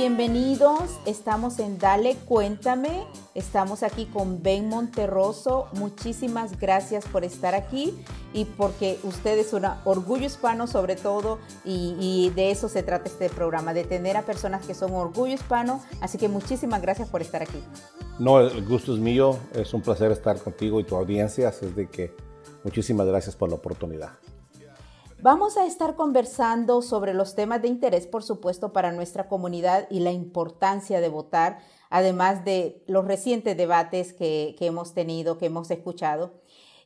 Bienvenidos, estamos en Dale Cuéntame, estamos aquí con Ben Monterroso, muchísimas gracias por estar aquí y porque usted es un orgullo hispano sobre todo y, de eso se trata este programa, de tener a personas que son orgullo hispano, así que muchísimas gracias por estar aquí. No, el gusto es mío, es un placer estar contigo y tu audiencia, así es de que muchísimas gracias por la oportunidad. Vamos a estar conversando sobre los temas de interés, por supuesto, para nuestra comunidad y la importancia de votar, además de los recientes debates que, que hemos tenido, que hemos escuchado.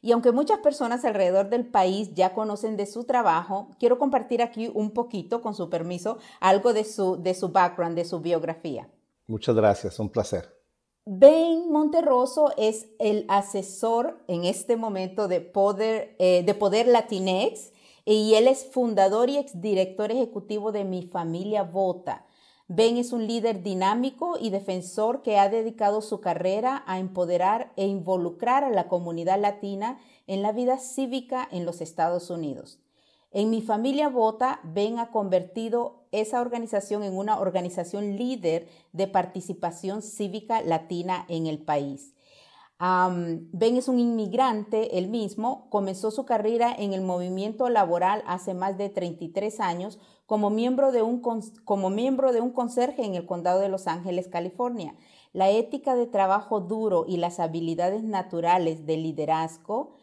Y aunque muchas personas alrededor del país ya conocen de su trabajo, quiero compartir aquí un poquito, con su permiso, algo de su, de su background, de su biografía. Muchas gracias, un placer. Ben Monterroso es el asesor en este momento de Poder, eh, de Poder Latinex y él es fundador y exdirector ejecutivo de Mi Familia Vota. Ben es un líder dinámico y defensor que ha dedicado su carrera a empoderar e involucrar a la comunidad latina en la vida cívica en los Estados Unidos. En Mi Familia Vota, Ben ha convertido esa organización en una organización líder de participación cívica latina en el país. Ben es un inmigrante, él mismo, comenzó su carrera en el movimiento laboral hace más de 33 años como miembro, de un, como miembro de un conserje en el condado de Los Ángeles, California. La ética de trabajo duro y las habilidades naturales de liderazgo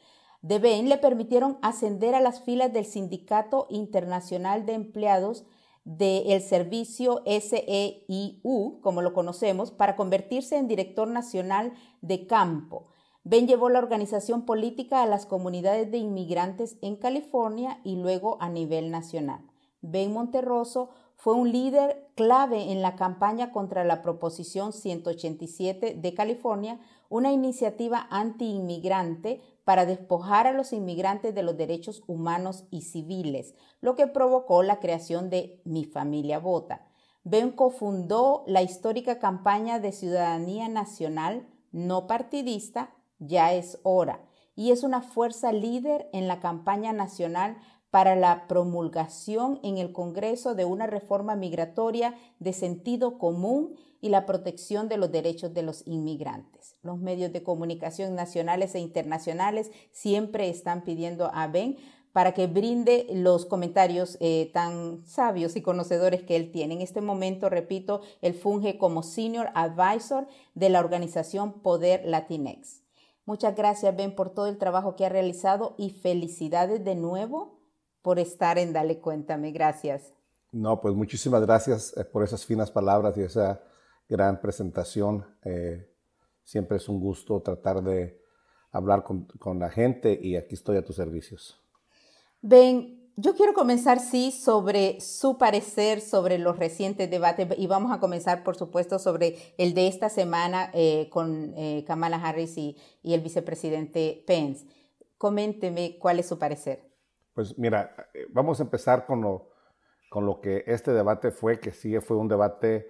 de Ben le permitieron ascender a las filas del Sindicato Internacional de Empleados del servicio SEIU, como lo conocemos, para convertirse en director nacional de campo. Ben llevó la organización política a las comunidades de inmigrantes en California y luego a nivel nacional. Ben Monterroso fue un líder clave en la campaña contra la Proposición 187 de California, una iniciativa anti-inmigrante para despojar a los inmigrantes de los derechos humanos y civiles, lo que provocó la creación de Mi Familia Vota. Ben cofundó la histórica campaña de ciudadanía nacional no partidista Ya es hora y es una fuerza líder en la campaña nacional para la promulgación en el Congreso de una reforma migratoria de sentido común y la protección de los derechos de los inmigrantes. Los medios de comunicación nacionales e internacionales siempre están pidiendo a Ben para que brinde los comentarios eh, tan sabios y conocedores que él tiene. En este momento, repito, él funge como Senior Advisor de la organización Poder Latinex. Muchas gracias, Ben, por todo el trabajo que ha realizado y felicidades de nuevo por estar en Dale Cuéntame. Gracias. No, pues muchísimas gracias eh, por esas finas palabras y esa gran presentación. Eh, siempre es un gusto tratar de hablar con, con, la gente y aquí estoy a tus servicios. Ben, yo quiero comenzar, sí, sobre su parecer sobre los recientes debates y vamos a comenzar, por supuesto, sobre el de esta semana eh, con eh, Kamala Harris y, y, el vicepresidente Pence. Coménteme cuál es su parecer. Pues mira, eh, vamos a empezar con lo, con lo que este debate fue, que sí fue un debate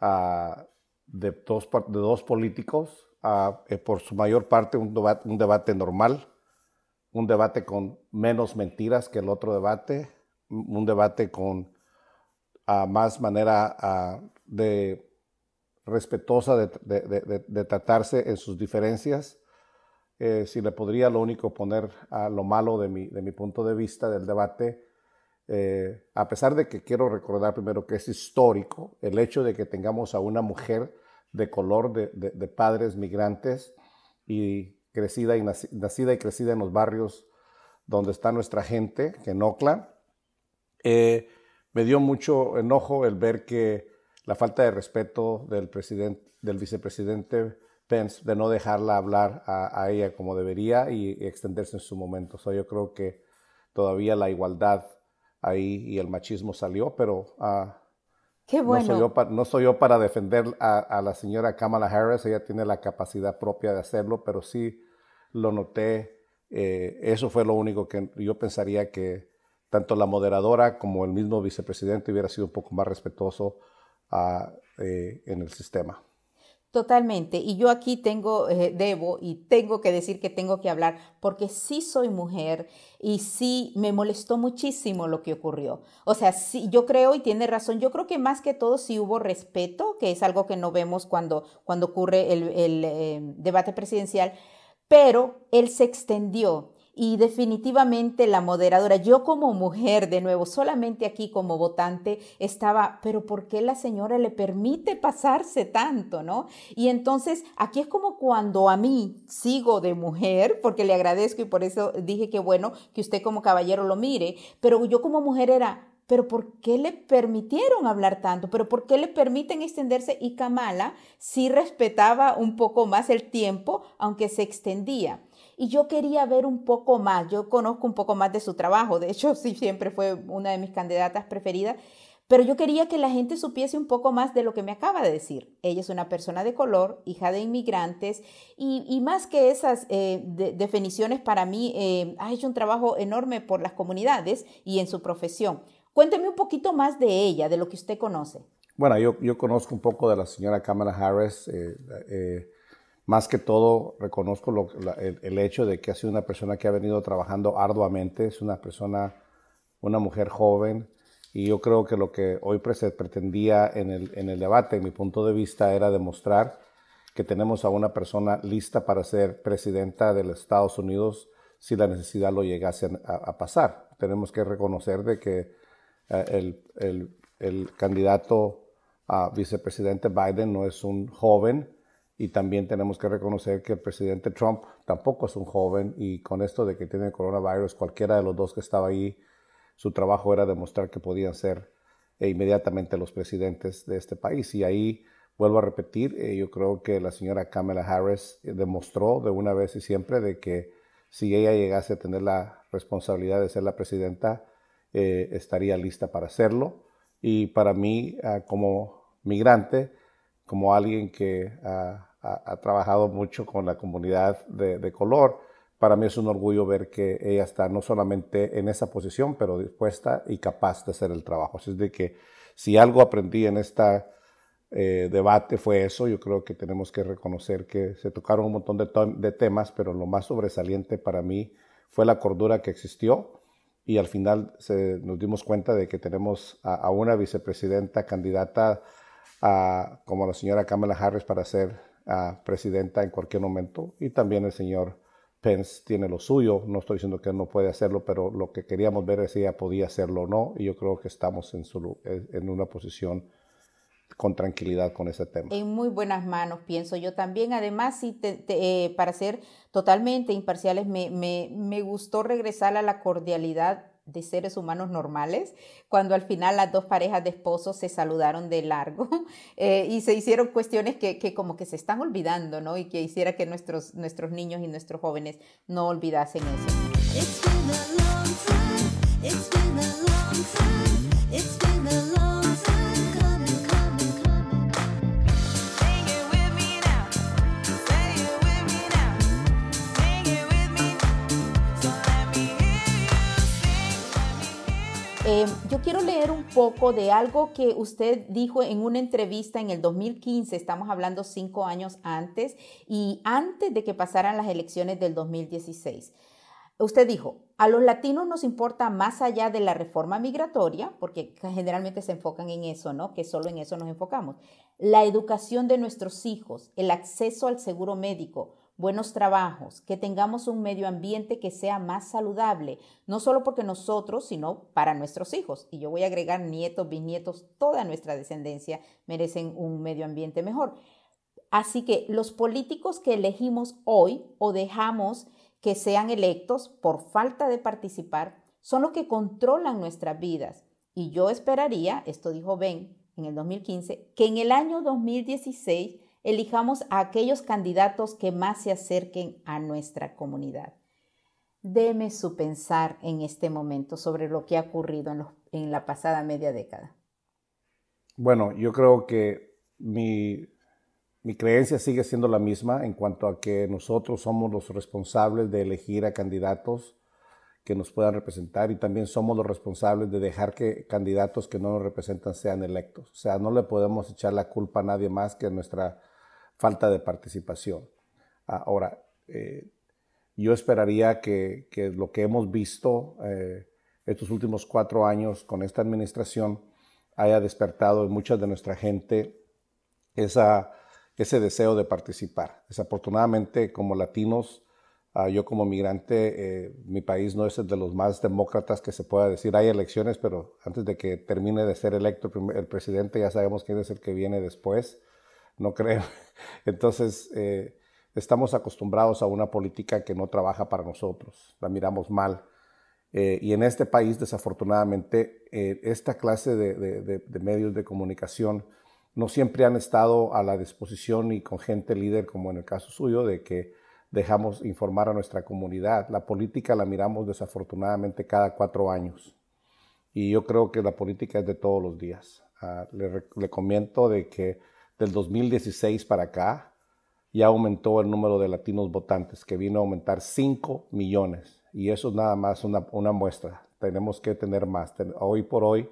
uh, de, dos, de dos políticos, uh, por su mayor parte un debate, un debate normal, un debate con menos mentiras que el otro debate, un debate con uh, más manera de respetuosa de, tratarse en sus diferencias. Eh, si le podría lo único poner a lo malo de mi, de mi punto de vista del debate, eh, a pesar de que quiero recordar primero que es histórico el hecho de que tengamos a una mujer de color de, de, padres migrantes y crecida y nac nacida y crecida en los barrios donde está nuestra gente, que en Oakland, eh, me dio mucho enojo el ver que la falta de respeto del presidente, del vicepresidente Pence, de no dejarla hablar a, a ella como debería y, y, extenderse en su momento. O sea, yo creo que todavía la igualdad ahí y el machismo salió, pero uh, Qué bueno. no, soy yo para, no, soy yo para defender a, a, la señora Kamala Harris, ella tiene la capacidad propia de hacerlo, pero sí lo noté, eh, eso fue lo único que yo pensaría que, tanto la moderadora como el mismo vicepresidente hubiera sido un poco más respetuoso ah, eh, en el sistema. Totalmente. Y yo aquí tengo, eh, debo y tengo que decir que tengo que hablar porque sí soy mujer y sí me molestó muchísimo lo que ocurrió. O sea, sí, yo creo y tiene razón, yo creo que más que todo sí hubo respeto, que es algo que no vemos cuando, cuando ocurre el, eh, debate presidencial, pero él se extendió y definitivamente la moderadora, yo como mujer, de nuevo, solamente aquí como votante, estaba, pero ¿por qué la señora le permite pasarse tanto, no? Y entonces aquí es como cuando a mí sigo de mujer, porque le agradezco y por eso dije que bueno que usted como caballero lo mire, pero yo como mujer era, pero ¿por qué le permitieron hablar tanto? ¿Pero por qué le permiten extenderse? Y Kamala sí respetaba un poco más el tiempo, aunque se extendía y yo quería ver un poco más, yo conozco un poco más de su trabajo, de hecho sí siempre fue una de mis candidatas preferidas, pero yo quería que la gente supiese un poco más de lo que me acaba de decir. Ella es una persona de color, hija de inmigrantes, y, más que esas eh, definiciones para mí, eh, ha hecho un trabajo enorme por las comunidades y en su profesión. Cuénteme un poquito más de ella, de lo que usted conoce. Bueno, yo, yo conozco un poco de la señora Kamala Harris. Eh, más que todo, reconozco el, hecho de que ha sido una persona que ha venido trabajando arduamente, es una persona, una mujer joven, y yo creo que lo que hoy se pretendía en el, en el debate, en mi punto de vista, era demostrar que tenemos a una persona lista para ser presidenta de los Estados Unidos si la necesidad lo llegase a, pasar. Tenemos que reconocer de que eh, el, el, el candidato a vicepresidente Biden no es un joven, y también tenemos que reconocer que el presidente Trump tampoco es un joven y con esto de que tiene coronavirus, cualquiera de los dos que estaba ahí, su trabajo era demostrar que podían ser eh, inmediatamente los presidentes de este país. Y ahí vuelvo a repetir, eh, yo creo que la señora Kamala Harris eh, demostró de una vez y siempre de que si ella llegase a tener la responsabilidad de ser la presidenta, estaría lista para hacerlo. Y para mí, ah, como migrante, como alguien que ah, ha, trabajado mucho con la comunidad de, color. Para mí es un orgullo ver que ella está no solamente en esa posición, pero dispuesta y capaz de hacer el trabajo. Así es de que si algo aprendí en este debate fue eso, yo creo que tenemos que reconocer que se tocaron un montón de, temas, pero lo más sobresaliente para mí fue la cordura que existió y al final nos dimos cuenta de que tenemos a, una vicepresidenta candidata como la señora Kamala Harris para ser presidenta en cualquier momento. Y también el señor Pence tiene lo suyo. No estoy diciendo que no puede hacerlo, pero lo que queríamos ver es si ella podía hacerlo o no. Y yo creo que estamos en, su, en una posición con tranquilidad con ese tema. En muy buenas manos, pienso yo también. Además, si eh, para ser totalmente imparciales, me, me, me gustó regresar a la cordialidad de seres humanos normales, cuando al final las dos parejas de esposos se saludaron de largo eh, y se hicieron cuestiones que, que, como que se están olvidando, ¿no? Y que hiciera que nuestros, nuestros niños y nuestros jóvenes no olvidasen eso. Eh, yo quiero leer un poco de algo que usted dijo en una entrevista en el 2015, estamos hablando cinco años antes y antes de que pasaran las elecciones del 2016. Usted dijo, a los latinos nos importa más allá de la reforma migratoria, porque generalmente se enfocan en eso, ¿no? Que solo en eso nos enfocamos. La educación de nuestros hijos, el acceso al seguro médico, buenos trabajos, que tengamos un medio ambiente que sea más saludable, no solo porque nosotros, sino para nuestros hijos. Y yo voy a agregar nietos, bisnietos, toda nuestra descendencia merecen un medio ambiente mejor. Así que los políticos que elegimos hoy o dejamos que sean electos por falta de participar son los que controlan nuestras vidas. Y yo esperaría, esto dijo Ben en el 2015, que en el año 2016 elijamos a aquellos candidatos que más se acerquen a nuestra comunidad. Deme su pensar en este momento sobre lo que ha ocurrido en, la pasada media década. Bueno, yo creo que mi, mi creencia sigue siendo la misma en cuanto a que nosotros somos los responsables de elegir a candidatos que nos puedan representar y también somos los responsables de dejar que candidatos que no nos representan sean electos. O sea, no le podemos echar la culpa a nadie más que nuestra falta de participación. Ahora, eh, yo esperaría que, lo que hemos visto eh, estos últimos cuatro años con esta administración haya despertado en mucha de nuestra gente esa, ese deseo de participar. Desafortunadamente, como latinos, uh, yo como migrante, eh, mi país no es el de los más demócratas que se pueda decir. Hay elecciones, pero antes de que termine de ser electo el presidente, ya sabemos quién es el que viene después. No creo. Entonces, eh, estamos acostumbrados a una política que no trabaja para nosotros. La miramos mal. Eh, y en este país, desafortunadamente, eh, esta clase de, medios de comunicación no siempre han estado a la disposición y con gente líder, como en el caso suyo, de que dejamos informar a nuestra comunidad. La política la miramos desafortunadamente cada cuatro años. Y yo creo que la política es de todos los días. Uh, le, le comento de que del 2016 para acá ya aumentó el número de latinos votantes, que vino a aumentar 5 millones y eso es nada más una, una muestra. Tenemos que tener más. Hoy por hoy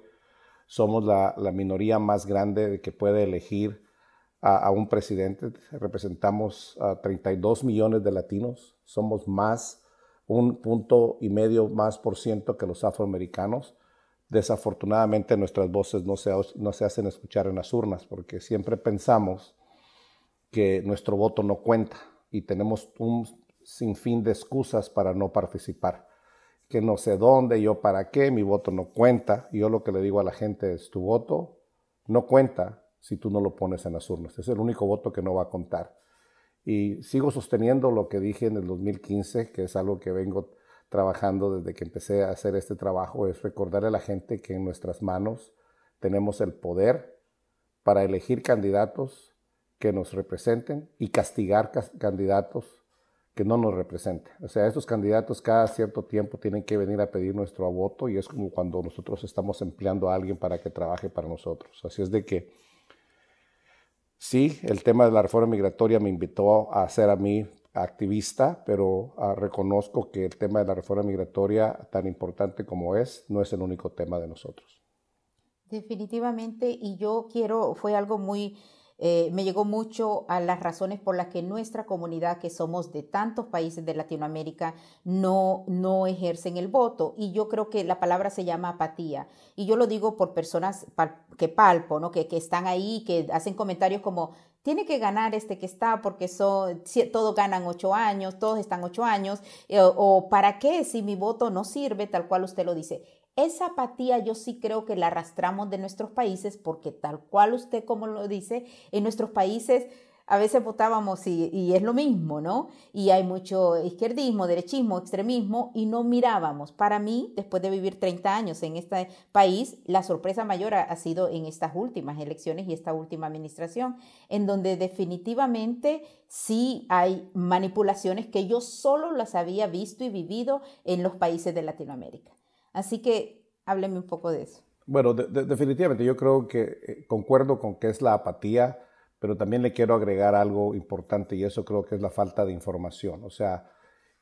somos la, la minoría más grande que puede elegir a, a, un presidente. Representamos a 32 millones de latinos. Somos más, un punto y medio más por ciento que los afroamericanos. Desafortunadamente nuestras voces no se, no se hacen escuchar en las urnas porque siempre pensamos que nuestro voto no cuenta y tenemos un sin fin de excusas para no participar. Que no sé dónde, yo para qué, mi voto no cuenta. Yo lo que le digo a la gente es, tu voto no cuenta si tú no lo pones en las urnas. Es el único voto que no va a contar. Y sigo sosteniendo lo que dije en el 2015, que es algo que vengo trabajando desde que empecé a hacer este trabajo, es recordarle a la gente que en nuestras manos tenemos el poder para elegir candidatos que nos representen y castigar candidatos que no nos represente. O sea, estos candidatos cada cierto tiempo tienen que venir a pedir nuestro voto y es como cuando nosotros estamos empleando a alguien para que trabaje para nosotros. Así es de que sí, el tema de la reforma migratoria me invitó a ser a mí activista, pero uh, reconozco que el tema de la reforma migratoria, tan importante como es, no es el único tema de nosotros. Definitivamente, y yo quiero, fue algo muy eh, me llegó mucho a las razones por las que nuestra comunidad, que somos de tantos países de Latinoamérica, no, no ejercen el voto. Y yo creo que la palabra se llama apatía. Y yo lo digo por personas que palpo, ¿no? que, que están ahí, que hacen comentarios como, tiene que ganar este que está porque son, todos ganan ocho años, todos están ocho años, eh, o para qué si mi voto no sirve, tal cual usted lo dice. Esa apatía yo sí creo que la arrastramos de nuestros países porque tal cual usted como lo dice, en nuestros países a veces votábamos y, es lo mismo, ¿no? Y hay mucho izquierdismo, derechismo, extremismo y no mirábamos. Para mí, después de vivir 30 años en este país, la sorpresa mayor ha, sido en estas últimas elecciones y esta última administración, en donde definitivamente sí hay manipulaciones que yo solo las había visto y vivido en los países de Latinoamérica. Así que hábleme un poco de eso. Bueno, de, de, definitivamente yo creo que eh, concuerdo con que es la apatía, pero también le quiero agregar algo importante y eso creo que es la falta de información. O sea,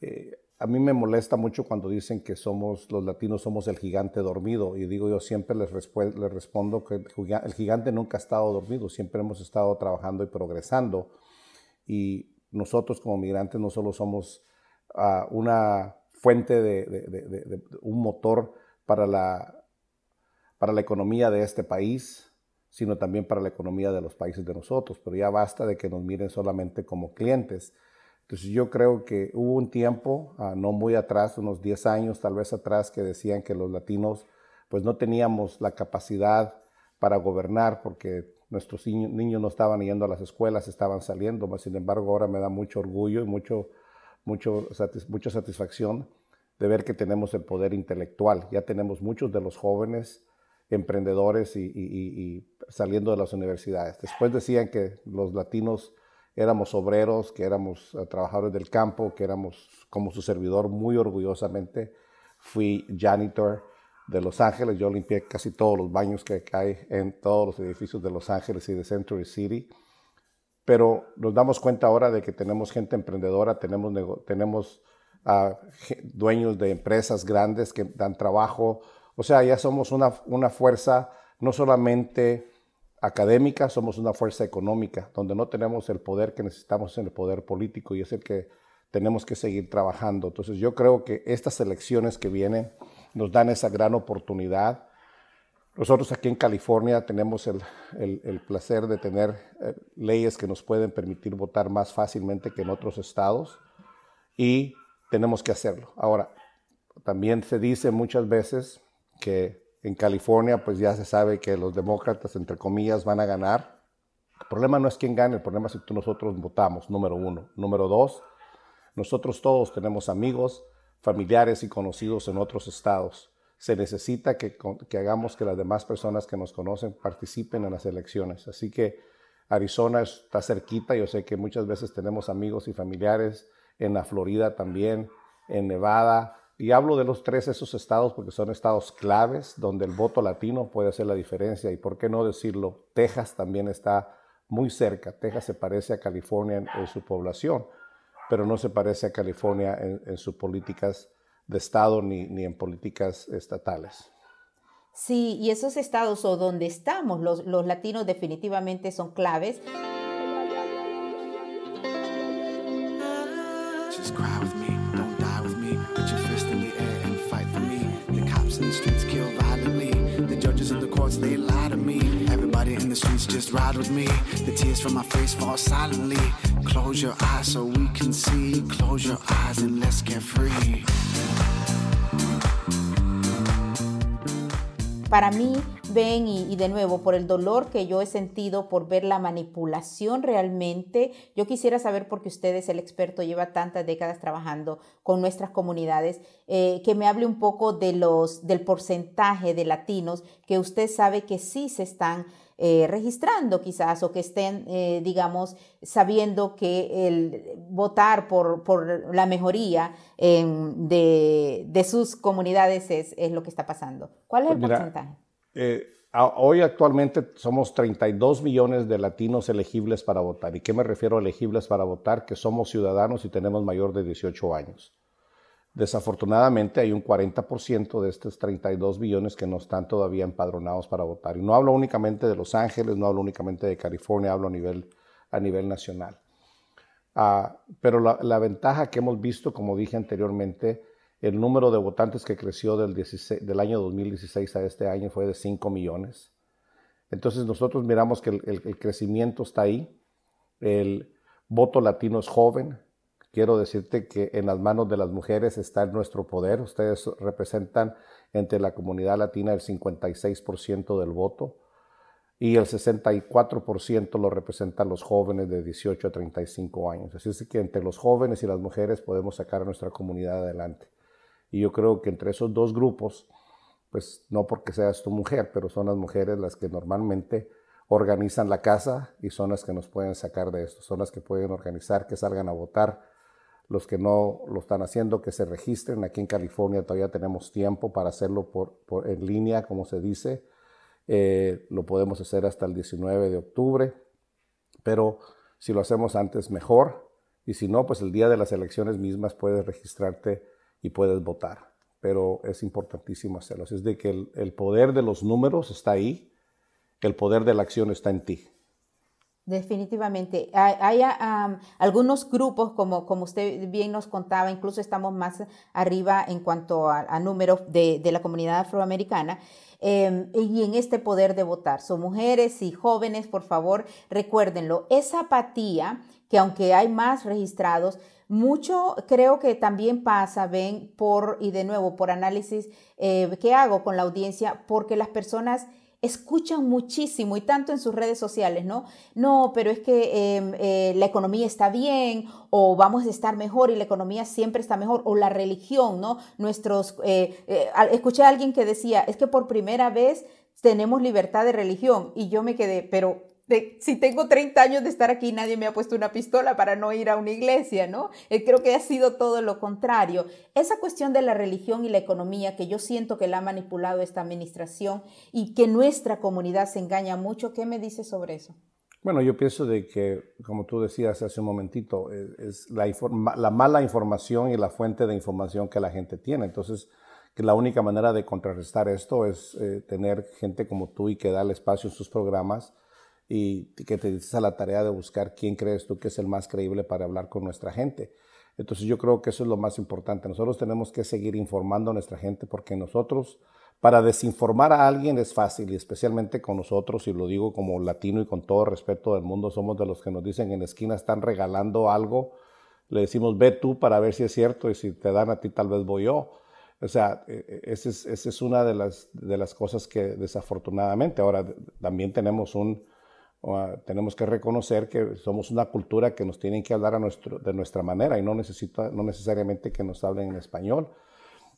eh, a mí me molesta mucho cuando dicen que somos los latinos somos el gigante dormido y digo yo siempre les, respondo que el gigante nunca ha estado dormido, siempre hemos estado trabajando y progresando y nosotros como migrantes no solo somos uh, una fuente de, de, un motor para la, para la economía de este país, sino también para la economía de los países de nosotros. Pero ya basta de que nos miren solamente como clientes. Entonces yo creo que hubo un tiempo, uh, no muy atrás, unos 10 años tal vez atrás, que decían que los latinos pues no teníamos la capacidad para gobernar porque nuestros niños no estaban yendo a las escuelas, estaban saliendo. Sin embargo, ahora me da mucho orgullo y mucho mucho, mucha satisfacción de ver que tenemos el poder intelectual. Ya tenemos muchos de los jóvenes emprendedores y, y, y, saliendo de las universidades. Después decían que los latinos éramos obreros, que éramos uh, trabajadores del campo, que éramos como su servidor muy orgullosamente. Fui janitor de Los Ángeles, yo limpié casi todos los baños que hay en todos los edificios de Los Ángeles y de Century City pero nos damos cuenta ahora de que tenemos gente emprendedora, tenemos, tenemos a ge- dueños de empresas grandes que dan trabajo. O sea, ya somos una, una fuerza no solamente académica, somos una fuerza económica, donde no tenemos el poder que necesitamos en el poder político y es el que tenemos que seguir trabajando. Entonces yo creo que estas elecciones que vienen nos dan esa gran oportunidad. Nosotros aquí en California tenemos el, el- placer de tener eh, leyes que nos pueden permitir votar más fácilmente que en otros estados y tenemos que hacerlo. Ahora, también se dice muchas veces que en California pues ya se sabe que los demócratas, entre comillas, van a ganar. El problema no es quién gane, el problema es tú nosotros votamos, número uno. Número dos, nosotros todos tenemos amigos, familiares y conocidos en otros estados. Se necesita que, que hagamos que las demás personas que nos conocen participen en las elecciones. Así que Arizona está cerquita. Yo sé que muchas veces tenemos amigos y familiares en la Florida también, en Nevada. Y hablo de los tres esos estados porque son estados claves donde el voto latino puede hacer la diferencia. Y por qué no decirlo, Texas también está muy cerca. Texas se parece a California en, su población pero no se parece a California en, en sus políticas de Estado ni, ni en políticas estatales. Sí, y esos estados o donde estamos, los, los latinos definitivamente son claves. Para mí, ven y, de nuevo, por el dolor que yo he sentido por ver la manipulación realmente, yo quisiera saber, porque usted es el experto, lleva tantas décadas trabajando con nuestras comunidades, eh, que me hable un poco de los, del porcentaje de latinos que usted sabe que sí se están eh, registrando quizás o que estén, eh, digamos, sabiendo que el votar por, por la mejoría em, de, de sus comunidades es, es lo que está pasando. ¿Cuál es el Mira, porcentaje? Eh, hoy actualmente somos 32 millones de latinos elegibles para votar. ¿Y qué me refiero a elegibles para votar? Que somos ciudadanos y tenemos mayor de 18 años. Desafortunadamente hay un 40% de estos 32 millones que no están todavía empadronados para votar. Y no hablo únicamente de Los Ángeles, no hablo únicamente de California, hablo a nivel, a nivel nacional. Ah, pero la, ventaja que hemos visto, como dije anteriormente, el número de votantes que creció del, 16 del año 2016 a este año fue de 5 millones. Entonces nosotros miramos que el crecimiento está ahí. El voto latino es joven. Quiero decirte que en las manos de las mujeres está nuestro poder. Ustedes representan entre la comunidad latina el 56% del voto y el 64% lo representan los jóvenes de 18 a 35 años. Así es que entre los jóvenes y las mujeres podemos sacar a nuestra comunidad adelante. Y yo creo que entre esos dos grupos, pues no porque seas tu mujer, pero son las mujeres las que normalmente organizan la casa y son las que nos pueden sacar de esto, son las que pueden organizar que salgan a votar, los que no lo están haciendo, que se registren. Aquí en California todavía tenemos tiempo para hacerlo por, en línea, como se dice. Eh, lo podemos hacer hasta el 19 de octubre, pero si lo hacemos antes, mejor. Y si no, pues el día de las elecciones mismas puedes registrarte y puedes votar. Pero es importantísimo hacerlo. Es de que el poder de los números está ahí, el poder de la acción está en ti. Definitivamente. Hay, algunos grupos, como, como usted bien nos contaba, incluso estamos más arriba en cuanto a, a números de, de la comunidad afroamericana, eh, y en este poder de votar. Son mujeres y jóvenes, por favor, recuérdenlo. Esa apatía, que aunque hay más registrados, mucho creo que también pasa, ven, por, y de nuevo, por análisis eh, que hago con la audiencia, porque las personas escuchan muchísimo y tanto en sus redes sociales, ¿no? No, pero es que eh, eh, la economía está bien o vamos a estar mejor y la economía siempre está mejor o la religión, ¿no? Nuestros, eh, eh, escuché a alguien que decía, es que por primera vez tenemos libertad de religión y yo me quedé, pero si tengo 30 años de estar aquí, nadie me ha puesto una pistola para no ir a una iglesia, ¿no? Eh, creo que ha sido todo lo contrario. Esa cuestión de la religión y la economía, que yo siento que la ha manipulado esta administración y que nuestra comunidad se engaña mucho, ¿qué me dice sobre eso? Bueno, yo pienso de que, como tú decías hace un momentito, es, es la, mala información y la fuente de información que la gente tiene. Entonces, que la única manera de contrarrestar esto es eh, tener gente como tú y que darle espacio en sus programas y que te dices a la tarea de buscar quién crees tú que es el más creíble para hablar con nuestra gente. Entonces yo creo que eso es lo más importante. Nosotros tenemos que seguir informando a nuestra gente porque nosotros, para desinformar a alguien es fácil y especialmente con nosotros, y lo digo como latino y con todo respeto del mundo, somos de los que nos dicen en la esquina están regalando algo, le decimos ve tú para ver si es cierto y si te dan a ti tal vez voy yo. O sea, eh, eh, esa es, esa es una de las, de las cosas que desafortunadamente ahora también tenemos un, Tenemos que reconocer que somos una cultura que nos tienen que hablar de nuestra manera y no, necesita, no necesariamente que nos hablen en español.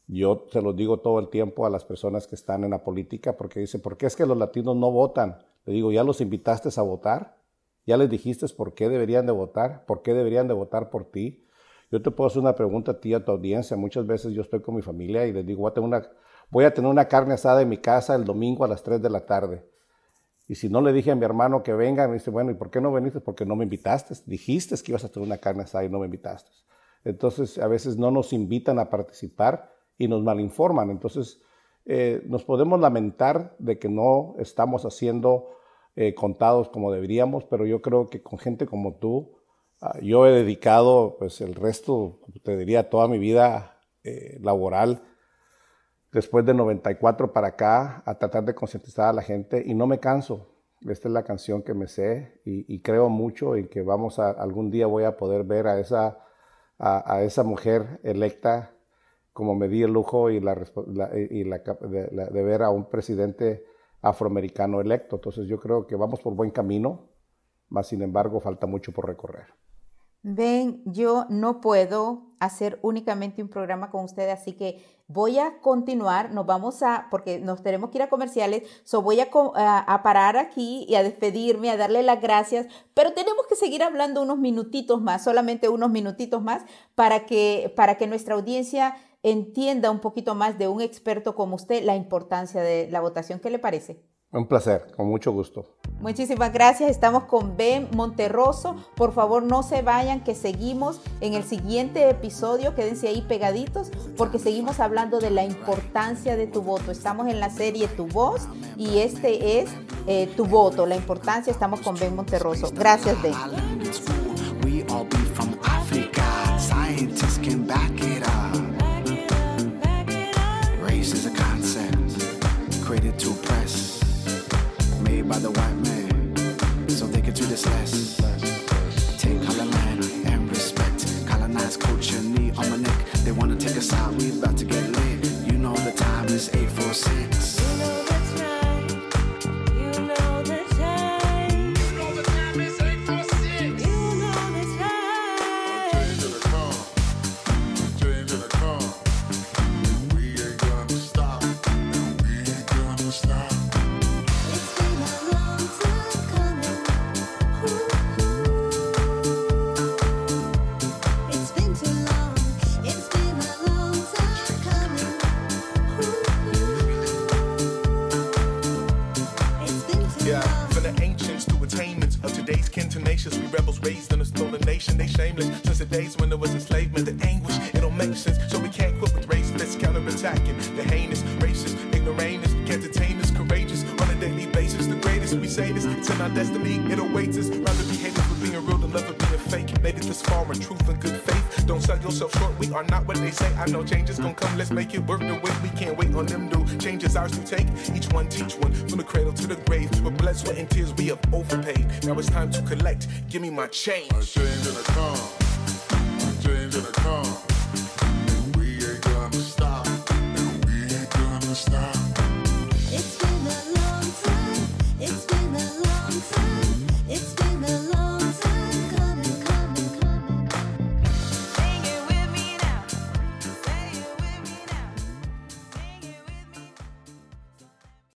Yo se lo digo todo el tiempo a las personas que están en la política porque dicen, ¿por qué es que los latinos no votan? Le digo, ¿ya los invitaste a votar? ¿Ya les dijiste por qué deberían de votar? ¿Por qué deberían de votar por ti? Yo te puedo hacer una pregunta a ti, a tu audiencia. Muchas veces yo estoy con mi familia y les digo, voy a tener una, voy a tener una carne asada en mi casa el domingo a las 3 de la tarde. Y si no le dije a mi hermano que venga, me dice, bueno, ¿y por qué no viniste? Porque no me invitaste. Dijiste que ibas a tener una carne asada y no me invitaste. Entonces, a veces no nos invitan a participar y nos malinforman. Entonces, eh, nos podemos lamentar de que no estamos haciendo eh, contados como deberíamos, pero yo creo que con gente como tú, uh, yo he dedicado pues el resto, te diría, toda mi vida eh, laboral después de 94 para acá a tratar de concientizar a la gente y no me canso. Esta es la canción que me sé y, creo mucho en que vamos a, algún día voy a poder ver a esa, a, esa mujer electa como me di el lujo y, la, la, y la, de, de, ver a un presidente afroamericano electo. Entonces yo creo que vamos por buen camino, más sin embargo falta mucho por recorrer. Ven, yo no puedo hacer únicamente un programa con ustedes, así que voy a continuar, nos vamos a, porque nos tenemos que ir a comerciales, so voy a, a, parar aquí y a despedirme, a darle las gracias, pero tenemos que seguir hablando unos minutitos más, solamente unos minutitos más, para que, para que nuestra audiencia entienda un poquito más de un experto como usted la importancia de la votación. ¿Qué le parece? Un placer, con mucho gusto. Muchísimas gracias. Estamos con Ben Monterroso. Por favor, no se vayan, que seguimos en el siguiente episodio. Quédense ahí pegaditos porque seguimos hablando de la importancia de tu voto. Estamos en la serie Tu Voz y este es eh, Tu Voto, la importancia. Estamos con Ben Monterroso. Gracias, Ben. side, we about to get in our destiny, it awaits us. Rather be hated for being real than for being fake. Made it this far in truth and good faith. Don't sell yourself short, we are not what they say. I know change is gonna come, let's make it work the way we can't wait on them do. changes ours to take, each one teach one. From the cradle to the grave, with blood, sweat, and tears, we have overpaid. Now it's time to collect, give me my change. A change the come. A change the come.